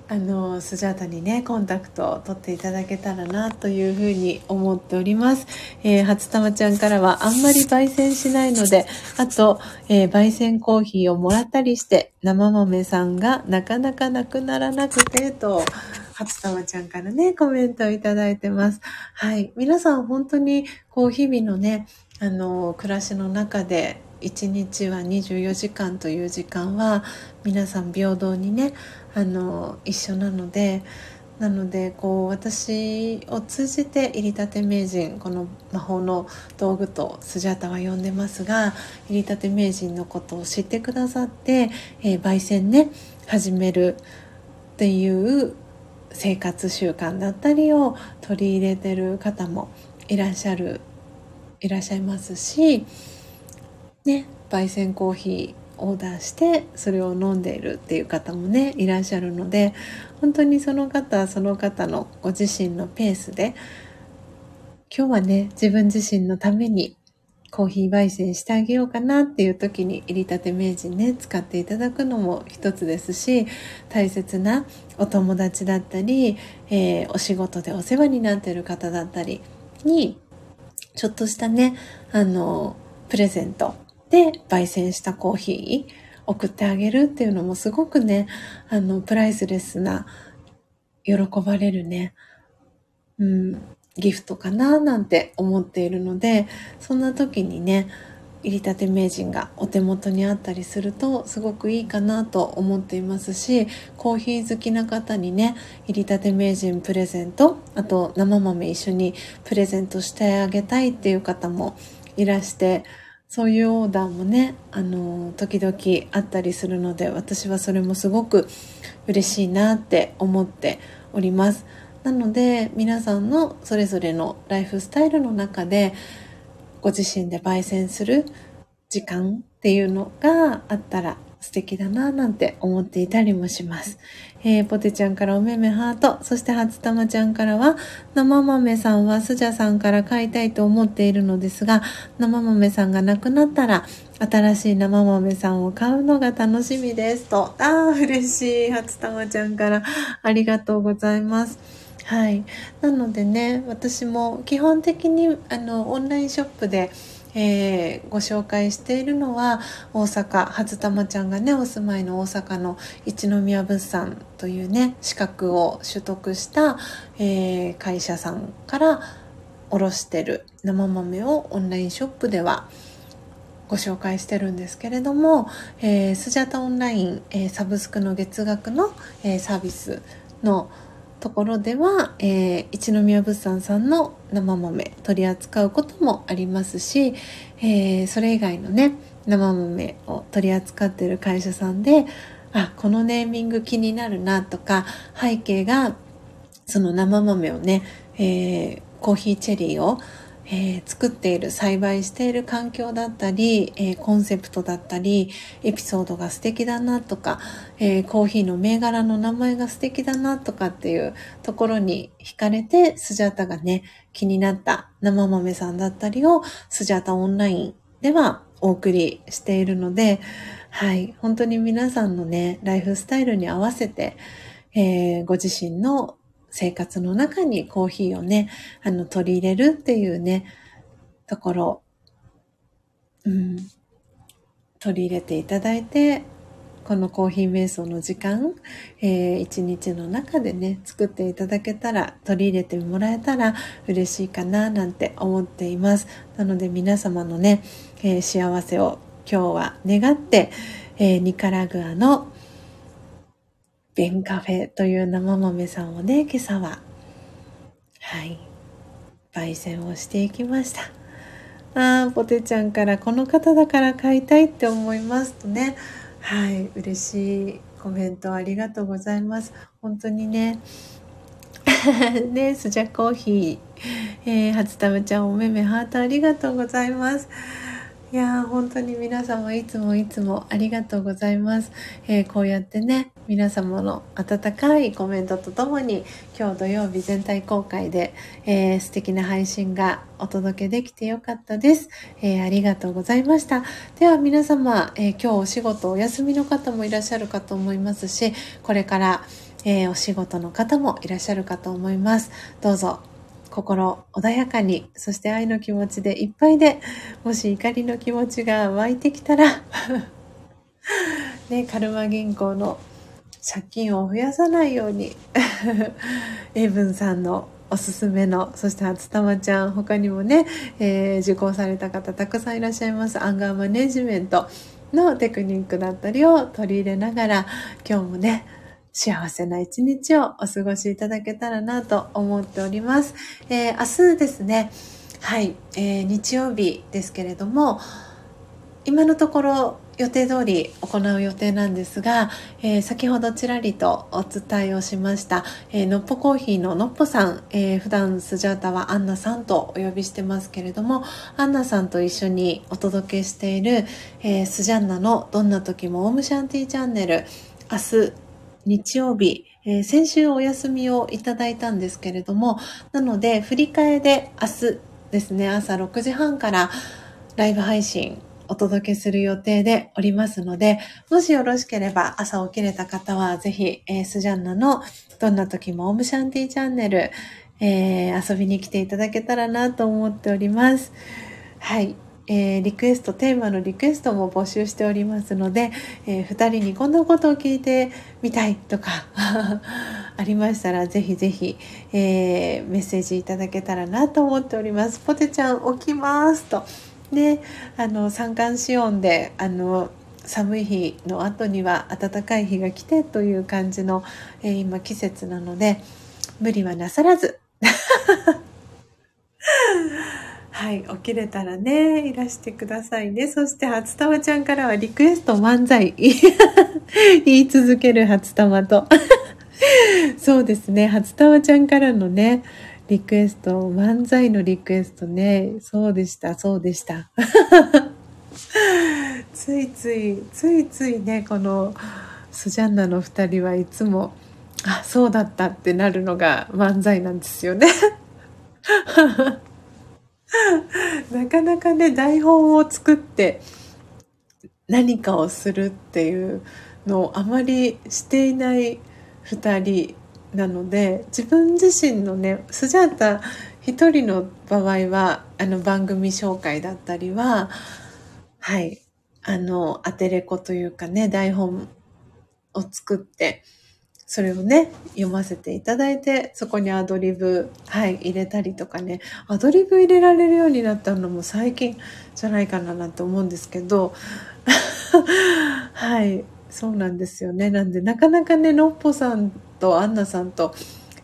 あのスジャータにねコンタクトを取っていただけたらなというふうに思っております、えー、初玉ちゃんからはあんまり焙煎しないのであと、えー、焙煎コーヒーをもらったりして生豆さんがなかなかなくならなくてと初玉ちゃんからねコメントをいただいてます。はい。皆さん本当にこう日々のねあの暮らしの中で1日は24時間という時間は皆さん平等にねあの一緒なのでなのでこう私を通じて入りたて名人この魔法の道具とスジャータは呼んでますが入りたて名人のことを知ってくださって、えー、焙煎ね始めるっていう生活習慣だったりを取り入れてる方もいらっしゃるいらっしゃいますしね焙煎コーヒーオーダーしてそれを飲んでいるっていう方もねいらっしゃるので本当にその方はその方のご自身のペースで今日はね自分自身のためにコーヒー焙煎してあげようかなっていう時に入りたて名人ね使っていただくのも一つですし大切なお友達だったり、えー、お仕事でお世話になってる方だったりにちょっとしたねあのプレゼントで焙煎したコーヒー送ってあげるっていうのもすごくね、あの、プライスレスな、喜ばれるね、うん、ギフトかななんて思っているので、そんな時にね、入りたて名人がお手元にあったりするとすごくいいかなと思っていますしコーヒー好きな方にね入りたて名人プレゼントあと生豆一緒にプレゼントしてあげたいっていう方もいらしてそういうオーダーもね、あの、時々あったりするので、私はそれもすごく嬉しいなって思っております。なので、皆さんのそれぞれのライフスタイルの中で、ご自身で焙煎する時間っていうのがあったら素敵だななんて思っていたりもします。えー、ポテちゃんからおめめハート、そして初玉ちゃんからは、生豆さんはスジャさんから買いたいと思っているのですが、生豆さんが亡くなったら、新しい生豆さんを買うのが楽しみです。と、ああ、嬉しい。初玉ちゃんからありがとうございます。はい。なのでね、私も基本的にあのオンラインショップで、えー、ご紹介しているのは大阪初玉ちゃんがねお住まいの大阪の一宮物産というね資格を取得した、えー、会社さんから卸してる生豆をオンラインショップではご紹介してるんですけれども、えー、スジャタオンライン、えー、サブスクの月額の、えー、サービスのところでは、えー、一宮物産さんの生豆取り扱うこともありますし、えー、それ以外のね生豆を取り扱ってる会社さんであこのネーミング気になるなとか背景がその生豆をね、えー、コーヒーチェリーをえー、作っている栽培している環境だったり、えー、コンセプトだったりエピソードが素敵だなとか、えー、コーヒーの銘柄の名前が素敵だなとかっていうところに惹かれてスジャタがね気になった生豆さんだったりをスジャタオンラインではお送りしているのではい本当に皆さんのねライフスタイルに合わせて、えご自身の生活の中にコーヒーをね、あの、取り入れるっていうね、ところ、うん、取り入れていただいて、このコーヒー瞑想の時間、えー、一日の中でね、作っていただけたら、取り入れてもらえたら嬉しいかな、なんて思っています。なので皆様のね、えー、幸せを今日は願って、えー、ニカラグアのベンカフェという生豆さんをね、今朝は、はい、焙煎をしていきました。あー、ポテちゃんからこの方だから買いたいって思いますとね、はい、嬉しいコメントありがとうございます。本当にね、ね、スジャコーヒー、えー、初玉ちゃんおめめハートありがとうございます。いやー本当に皆様いつもいつもありがとうございます、えー、こうやってね皆様の温かいコメントとともに今日土曜日全体公開で、えー、素敵な配信がお届けできてよかったです、えー、ありがとうございました。では皆様、え今日お仕事お休みの方もいらっしゃるかと思いますしこれから、えお仕事の方もいらっしゃるかと思います。どうぞ。心穏やかに、そして愛の気持ちでいっぱいで、もし怒りの気持ちが湧いてきたら ね、カルマ銀行の借金を増やさないように エイブンさんのおすすめの、そして初玉ちゃん、他にもね、えー、受講された方たくさんいらっしゃいます。アンガーマネジメントのテクニックだったりを取り入れながら、今日もね、幸せな一日をお過ごしいただけたらなと思っております。えー、明日ですね、はい、えー、日曜日ですけれども、今のところ予定通り行う予定なんですが、えー、先ほどちらりとお伝えをしました、えー、のっぽコーヒーののっぽさん、えー、普段スジャータはアンナさんとお呼びしてますけれども、アンナさんと一緒にお届けしている、えー、スジャンナのどんな時もオームシャンティーチャンネル、明日日曜日、えー、先週お休みをいただいたんですけれども、なので、振り替えで明日ですね、朝6時半からライブ配信お届けする予定でおりますので、もしよろしければ朝起きれた方はぜひ、えー、スジャンナのどんな時もオムシャンティチャンネル、えー、遊びに来ていただけたらなと思っております。はい。えー、リクエスト、テーマのリクエストも募集しておりますので、えー、2人にこんなことを聞いてみたいとか ありましたら、ぜひぜひ、えー、メッセージいただけたらなと思っております。ポテちゃん起きますと。ね、あの、三寒四温で、あの、寒い日の後には暖かい日が来てという感じの、えー、今季節なので、無理はなさらず。はい、起きれたらね、いらしてくださいね。そして、初玉ちゃんからはリクエスト漫才。言い続ける初玉と。そうですね、初玉ちゃんからのね、リクエスト、漫才のリクエストね、そうでした、そうでした。ついつい、ついついね、このスジャンナの二人はいつも、あ、そうだったってなるのが漫才なんですよね。なかなかね、台本を作って何かをするっていうのをあまりしていない2人なので自分自身のねスジャータ一人の場合はあの番組紹介だったりははいあのアテレコというかね台本を作ってそれをね、読ませていただいて、そこにアドリブ、はい、入れたりとかね、アドリブ入れられるようになったのも最近じゃないかななんて思うんですけど、はい、そうなんですよね。なんで、なかなかね、のっぽさんとアンナさんと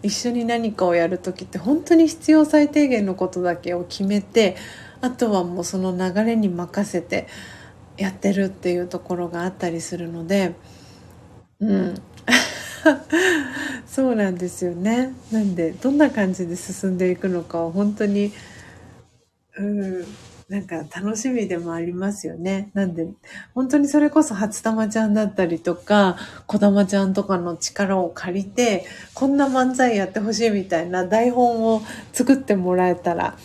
一緒に何かをやるときって本当に必要最低限のことだけを決めて、あとはもうその流れに任せてやってるっていうところがあったりするので、うん。そうなんですよね。なんで、どんな感じで進んでいくのかは本当に、うん、なんか楽しみでもありますよね。なんで、本当にそれこそ初玉ちゃんだったりとか、小玉ちゃんとかの力を借りて、こんな漫才やってほしいみたいな台本を作ってもらえたら、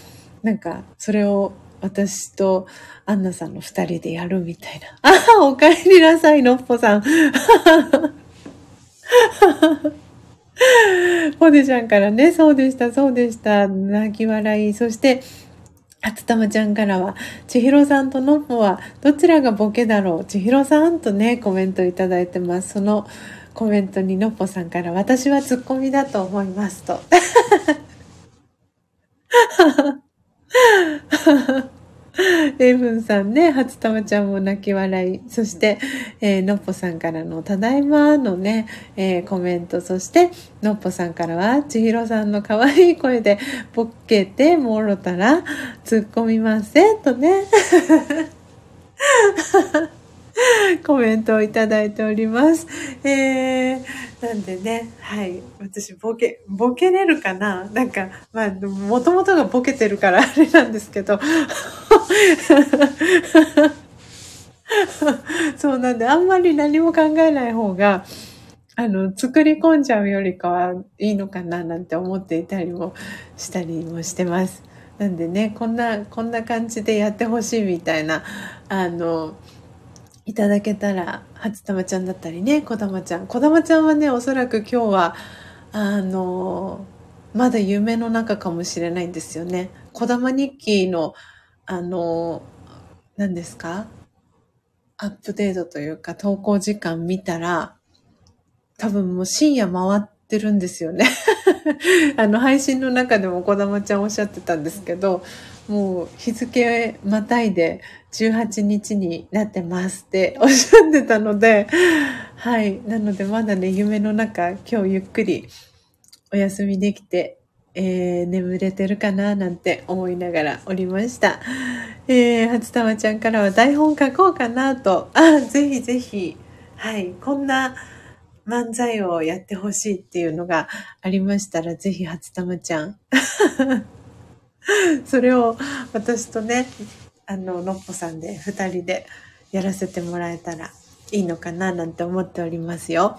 なんか、それを私とアンナさんの二人でやるみたいな。ああ、お帰りなさい、のっぽさん。ポテちゃんからね、そうでした、そうでした。泣き笑い。そして、初玉ちゃんからは、千尋さんとのっぽは、どちらがボケだろう？千尋さんとね、コメントいただいてます。そのコメントにのっぽさんから、私はツッコミだと思いますと。レイブンさんね、初玉ちゃんも泣き笑い。そして、えー、のっぽさんからのただいまのね、えー、コメント。そして、のっぽさんからは、千尋さんの可愛い声で、ボケてもろたら、突っ込みませんとね。コメントをいただいております。えー、なんでね、はい。私、ボケ、ボケれるかな？なんか、まあ、もともとがボケてるから あれなんですけど。そうなんで、あんまり何も考えない方が、あの、作り込んじゃうよりかはいいのかな？なんて思っていたりもしたりもしてます。なんでね、こんな、こんな感じでやってほしいみたいな、あの、いただけたら、初玉ちゃんだったりね、こだまちゃん。こだまちゃんはね、おそらく今日は、あの、まだ夢の中かもしれないんですよね。こだま日記の、あの、何ですか？アップデートというか投稿時間見たら、多分もう深夜回ってるんですよね。あの、配信の中でもこだまちゃんおっしゃってたんですけど、もう日付またいで18日になってますっておっしゃってたので、はい。なのでまだね、夢の中、今日ゆっくりお休みできて、えー、眠れてるかななんて思いながらおりました。えー、初玉ちゃんからは台本書こうかなと、あ、ぜひぜひ、はい、こんな漫才をやってほしいっていうのがありましたら、ぜひ初玉ちゃん。それを私とね、あの、のっぽさんで二人でやらせてもらえたらいいのかななんて思っておりますよ。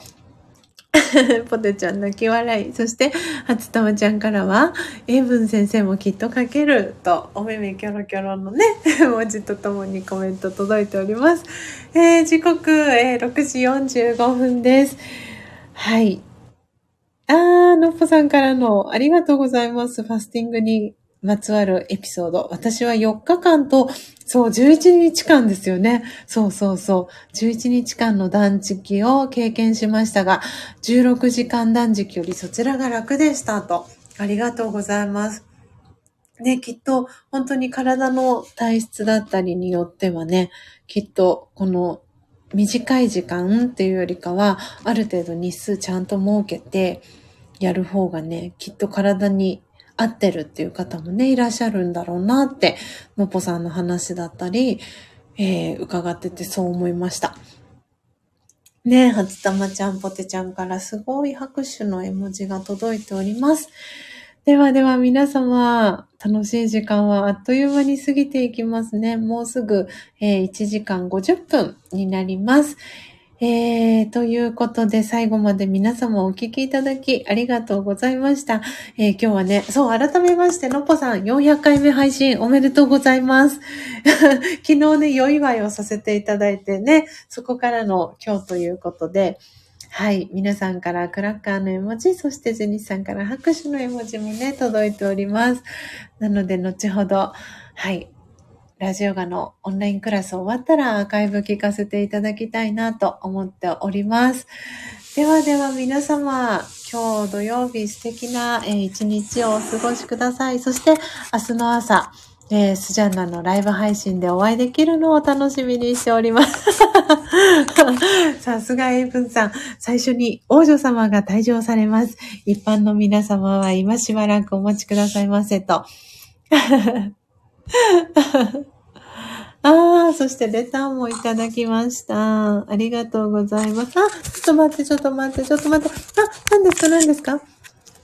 ポテちゃん泣き笑い。そして、初玉ちゃんからは、英文先生もきっと書けると、お目目キョロキョロのね、文字とともにコメント届いております。えー、時刻、えー、6時45分です。はい。あー、のっぽさんからのありがとうございます。ファスティングにまつわるエピソード。私は4日間と、そう、11日間ですよね。そうそうそう。11日間の断食を経験しましたが、16時間断食よりそちらが楽でしたと。ありがとうございます。ね、きっと本当に体の体質だったりによってはね、きっとこの短い時間っていうよりかは、ある程度日数ちゃんと設けてやる方がね、きっと体に合ってるっていう方もね、いらっしゃるんだろうなって、のぽさんの話だったり、えー、伺っててそう思いました。ねえ、初玉ちゃん、ぽてちゃんからすごい拍手の絵文字が届いております。ではでは皆様、楽しい時間はあっという間に過ぎていきますね。もうすぐ、えー、1時間50分になります。えー、ということで、最後まで皆様お聞きいただきありがとうございました。えー、今日はね、そう、改めまして、のっぽさん400回目配信おめでとうございます。昨日ね、良い祝いをさせていただいてね、そこからの今日ということで、はい。皆さんからクラッカーの絵文字、そしてジェニスさんから拍手の絵文字もね、届いております。なので、後ほど、はい。ラジオガのオンラインクラス終わったらアーカイブ聞かせていただきたいなと思っております。ではでは皆様、今日土曜日素敵な一日をお過ごしください。そして明日の朝、えー、スジャンナのライブ配信でお会いできるのを楽しみにしております。さすがエイブンさん。最初に王女様が退場されます。一般の皆様は今しばらくお待ちくださいませと。ああ、そしてレターもいただきました。ありがとうございます。あ、ちょっと待って、ちょっと待って、ちょっと待って。あ、何ですか、何ですか？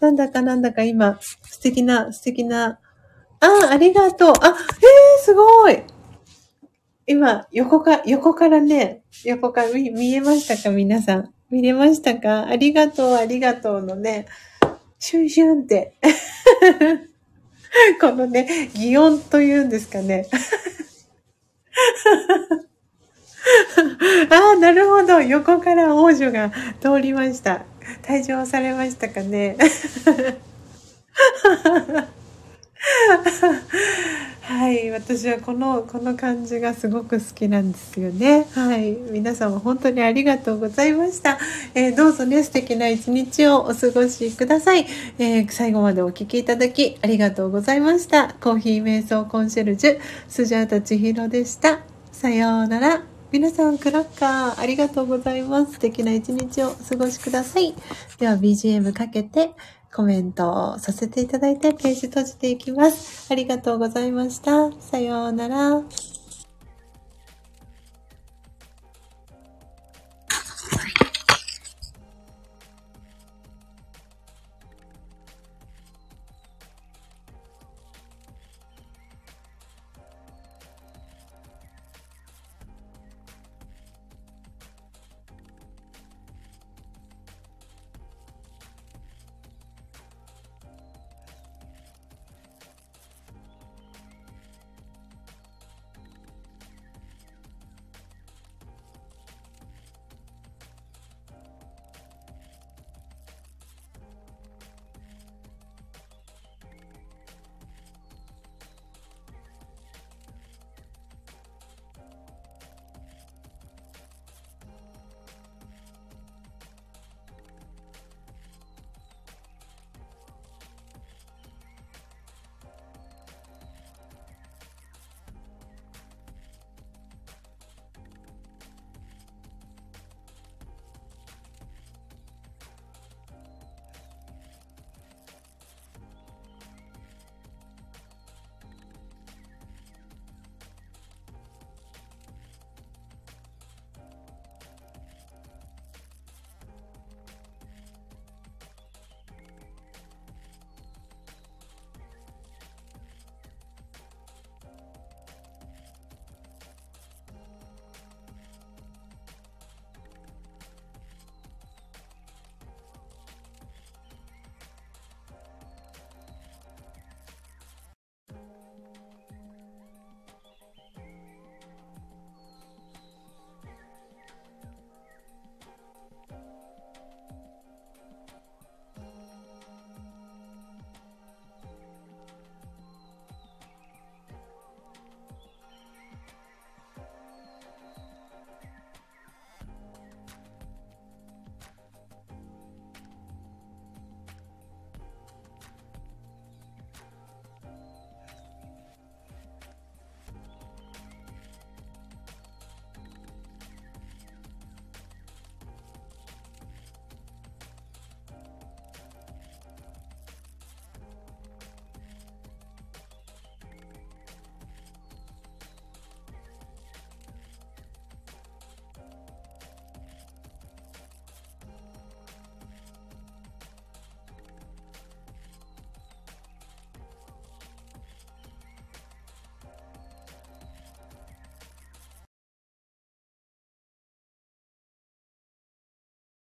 なんだかなんだか今、素敵な、素敵な。あ、ありがとう。あ、えー、すごい。今、横か、横からね、横から見見えましたか皆さん？見れましたか？ありがとう、ありがとうのね、シュンシュンって。このね、擬音というんですかね。ああ、なるほど。横から王女が通りました。退場されましたかね。はい、私はこのこの感じがすごく好きなんですよね。はい、皆様本当にありがとうございました。えー、どうぞね素敵な一日をお過ごしください、えー、最後までお聴きいただきありがとうございました。コーヒー瞑想コンシェルジュスジャータ千尋でした。さようなら。皆さん、クラッカー、ありがとうございます。素敵な一日をお過ごしください。では、BGM かけて、コメントをさせていただいて、ページ閉じていきます。ありがとうございました。さようなら。